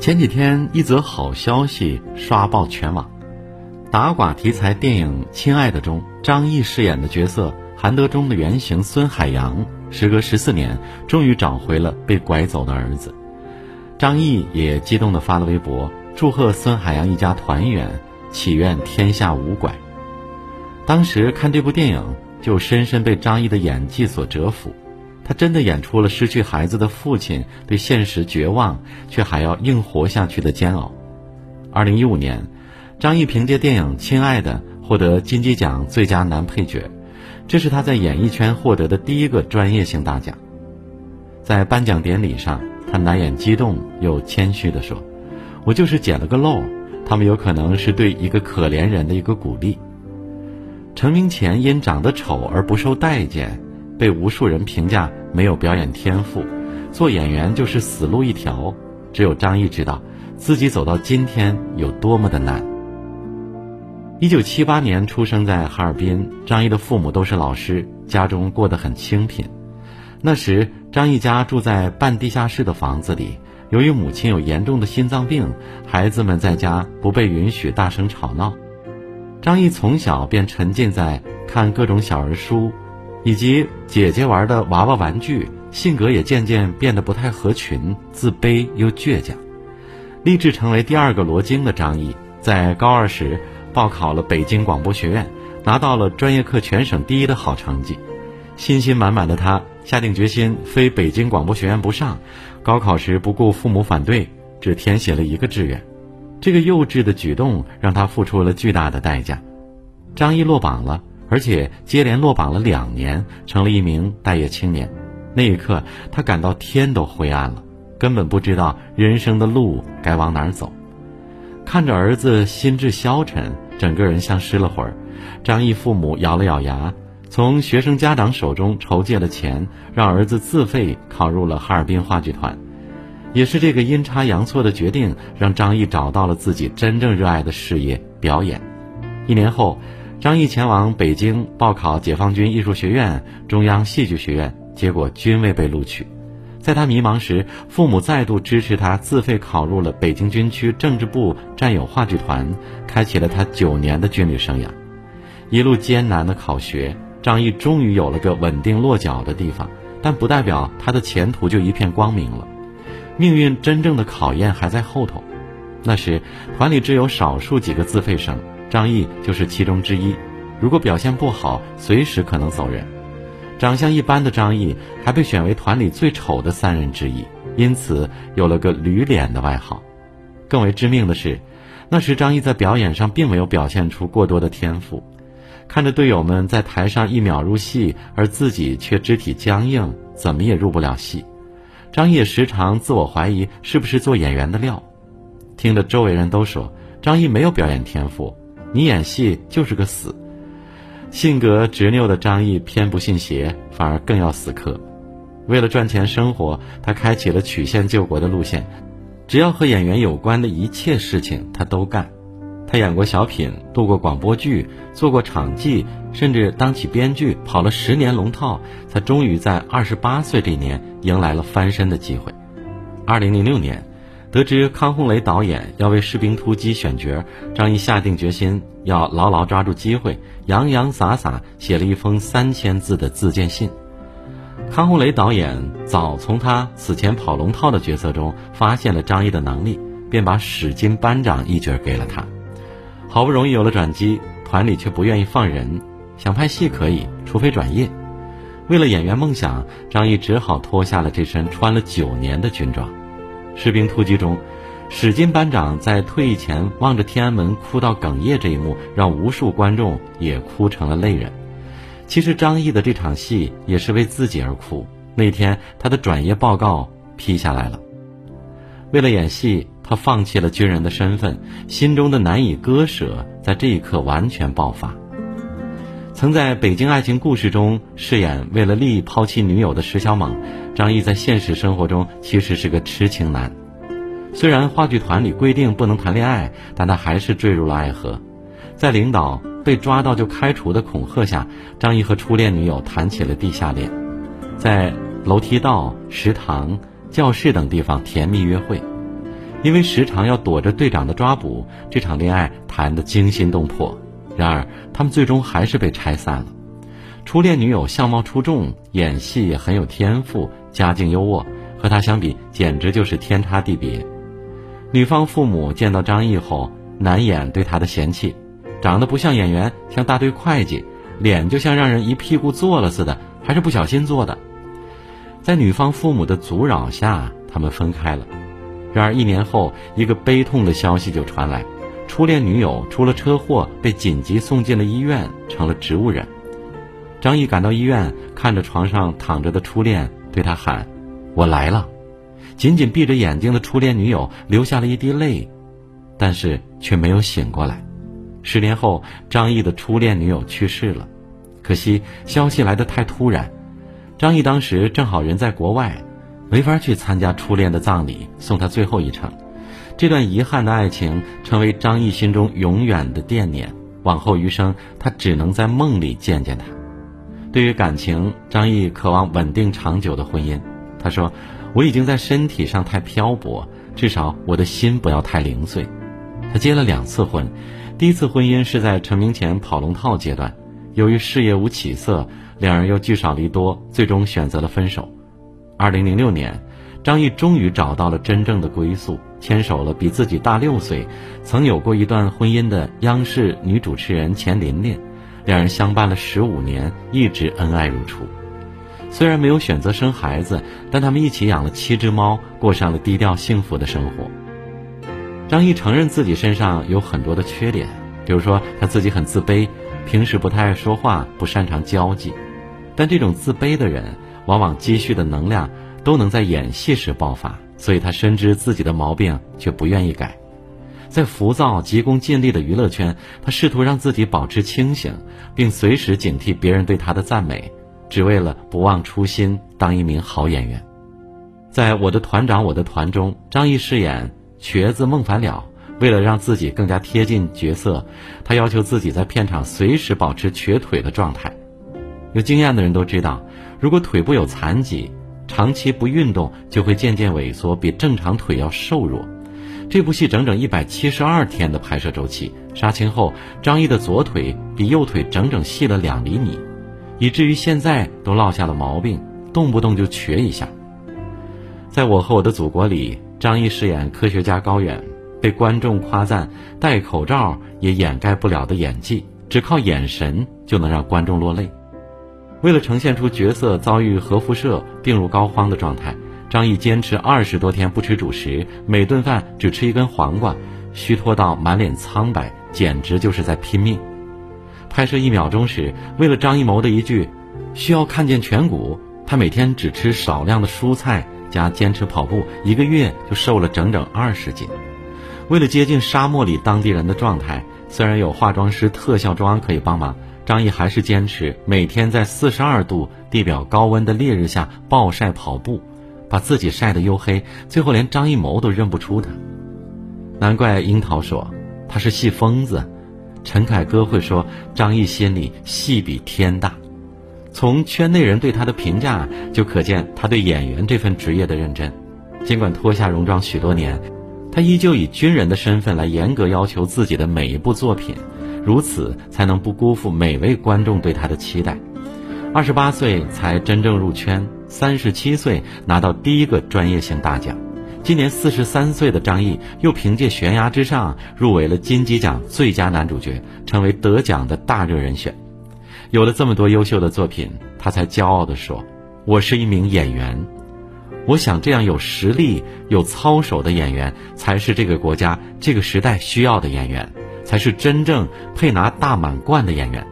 前几天，一则好消息刷爆全网。打寡题材电影《亲爱的》中，张译饰演的角色韩德忠的原型孙海洋，时隔十四年，终于找回了被拐走的儿子。张译也激动地发了微博，祝贺孙海洋一家团圆，祈愿天下无拐。当时看这部电影，就深深被张译的演技所折服。他真的演出了失去孩子的父亲对现实绝望，却还要硬活下去的煎熬。二零一五年，张译凭借电影《亲爱的》获得金鸡奖最佳男配角，这是他在演艺圈获得的第一个专业性大奖。在颁奖典礼上，他难掩激动又谦虚地说：“我就是捡了个漏，他们有可能是对一个可怜人的一个鼓励。”成名前因长得丑而不受待见，被无数人评价。没有表演天赋，做演员就是死路一条。只有张译知道，自己走到今天有多么的难。一九七八年出生在哈尔滨，张译的父母都是老师，家中过得很清贫。那时，张译家住在半地下室的房子里，由于母亲有严重的心脏病，孩子们在家不被允许大声吵闹。张译从小便沉浸在看各种小儿书。以及姐姐玩的娃娃玩具，性格也渐渐变得不太合群，自卑又倔强。立志成为第二个罗京的张译，在高二时报考了北京广播学院，拿到了专业课全省第一的好成绩。信心满满的他下定决心，非北京广播学院不上。高考时不顾父母反对，只填写了一个志愿。这个幼稚的举动让他付出了巨大的代价。张译落榜了。而且接连落榜了两年，成了一名待业青年。那一刻，他感到天都灰暗了，根本不知道人生的路该往哪儿走。看着儿子心智消沉，整个人像失了魂儿。张毅父母咬了咬牙，从学生家长手中筹借了钱，让儿子自费考入了哈尔滨话剧团。也是这个阴差阳错的决定，让张毅找到了自己真正热爱的事业——表演。一年后。张译前往北京报考解放军艺术学院、中央戏剧学院，结果均未被录取。在他迷茫时，父母再度支持他，自费考入了北京军区政治部战友话剧团，开启了他九年的军旅生涯。一路艰难的考学，张译终于有了个稳定落脚的地方，但不代表他的前途就一片光明了。命运真正的考验还在后头。那时，团里只有少数几个自费生。张译就是其中之一，如果表现不好，随时可能走人。长相一般的张译还被选为团里最丑的三人之一，因此有了个“驴脸”的外号。更为致命的是，那时张译在表演上并没有表现出过多的天赋，看着队友们在台上一秒入戏，而自己却肢体僵硬，怎么也入不了戏。张译时常自我怀疑是不是做演员的料，听着周围人都说张译没有表演天赋。你演戏就是个死，性格执拗的张译偏不信邪，反而更要死磕。为了赚钱生活，他开启了曲线救国的路线，只要和演员有关的一切事情他都干。他演过小品，度过广播剧，做过场记，甚至当起编剧，跑了十年龙套，才终于在二十八岁这年迎来了翻身的机会。二零零六年。得知康洪雷导演要为《士兵突击》选角，张译下定决心要牢牢抓住机会，洋洋洒洒写了一封三千字的自荐信。康洪雷导演早从他此前跑龙套的角色中发现了张译的能力，便把史金班长一角给了他。好不容易有了转机，团里却不愿意放人，想拍戏可以，除非转业。为了演员梦想，张译只好脱下了这身穿了九年的军装。士兵突击中，史金班长在退役前望着天安门哭到哽咽这一幕，让无数观众也哭成了泪人。其实张译的这场戏也是为自己而哭。那天他的转业报告批下来了。为了演戏，他放弃了军人的身份，心中的难以割舍在这一刻完全爆发。曾在北京爱情故事中饰演为了利益抛弃女友的石小猛。张译在现实生活中其实是个痴情男，虽然话剧团里规定不能谈恋爱，但他还是坠入了爱河。在领导被抓到就开除的恐吓下，张译和初恋女友谈起了地下恋，在楼梯道、食堂、教室等地方甜蜜约会。因为时常要躲着队长的抓捕，这场恋爱谈得惊心动魄。然而，他们最终还是被拆散了。初恋女友相貌出众，演戏也很有天赋，家境优渥，和他相比简直就是天差地别。女方父母见到张译后，难掩对他的嫌弃，长得不像演员，像大队会计，脸就像让人一屁股坐了似的，还是不小心坐的。在女方父母的阻扰下，他们分开了。然而一年后，一个悲痛的消息就传来：初恋女友出了车祸，被紧急送进了医院，成了植物人。张毅赶到医院，看着床上躺着的初恋，对他喊：“我来了。”紧紧闭着眼睛的初恋女友流下了一滴泪，但是却没有醒过来。十年后，张毅的初恋女友去世了，可惜消息来得太突然。张毅当时正好人在国外。没法去参加初恋的葬礼，送他最后一程。这段遗憾的爱情成为张译心中永远的惦念。往后余生，他只能在梦里见见她。对于感情，张译渴望稳定长久的婚姻。他说：“我已经在身体上太漂泊，至少我的心不要太零碎。”他结了两次婚，第一次婚姻是在成名前跑龙套阶段，由于事业无起色，两人又聚少离多，最终选择了分手。二零零六年，张译终于找到了真正的归宿，牵手了比自己大六岁、曾有过一段婚姻的央视女主持人钱琳琳，两人相伴了十五年，一直恩爱如初。虽然没有选择生孩子，但他们一起养了七只猫，过上了低调幸福的生活。张译承认自己身上有很多的缺点，比如说他自己很自卑，平时不太爱说话，不擅长交际，但这种自卑的人。往往积蓄的能量都能在演戏时爆发，所以他深知自己的毛病，却不愿意改。在浮躁、急功近利的娱乐圈，他试图让自己保持清醒，并随时警惕别人对他的赞美，只为了不忘初心，当一名好演员。在我的团长我的团中，张译饰演瘸子孟凡了。为了让自己更加贴近角色，他要求自己在片场随时保持瘸腿的状态。有经验的人都知道。如果腿部有残疾，长期不运动就会渐渐萎缩，比正常腿要瘦弱。这部戏整整一百七十二天的拍摄周期，杀青后，张译的左腿比右腿整整细了两厘米，以至于现在都落下了毛病，动不动就瘸一下。在我和我的祖国里，张译饰演科学家高远，被观众夸赞戴口罩也掩盖不了的演技，只靠眼神就能让观众落泪。为了呈现出角色遭遇核辐射、病入膏肓的状态，张译坚持二十多天不吃主食，每顿饭只吃一根黄瓜，虚脱到满脸苍白，简直就是在拼命。拍摄一秒钟时，为了张艺谋的一句“需要看见颧骨”，他每天只吃少量的蔬菜，加坚持跑步，一个月就瘦了整整二十斤。为了接近沙漠里当地人的状态，虽然有化妆师特效妆可以帮忙。张译还是坚持每天在四十二度地表高温的烈日下暴晒跑步，把自己晒得黝黑，最后连张艺谋都认不出他。难怪樱桃说他是戏疯子，陈凯歌会说张译心里戏比天大。从圈内人对他的评价就可见他对演员这份职业的认真。尽管脱下戎装许多年，他依旧以军人的身份来严格要求自己的每一部作品。如此才能不辜负每位观众对他的期待。二十八岁才真正入圈，三十七岁拿到第一个专业性大奖。今年四十三岁的张译又凭借《悬崖之上》入围了金鸡奖最佳男主角，成为得奖的大热人选。有了这么多优秀的作品，他才骄傲地说：“我是一名演员。我想这样有实力、有操守的演员，才是这个国家、这个时代需要的演员。”才是真正配拿大满贯的演员。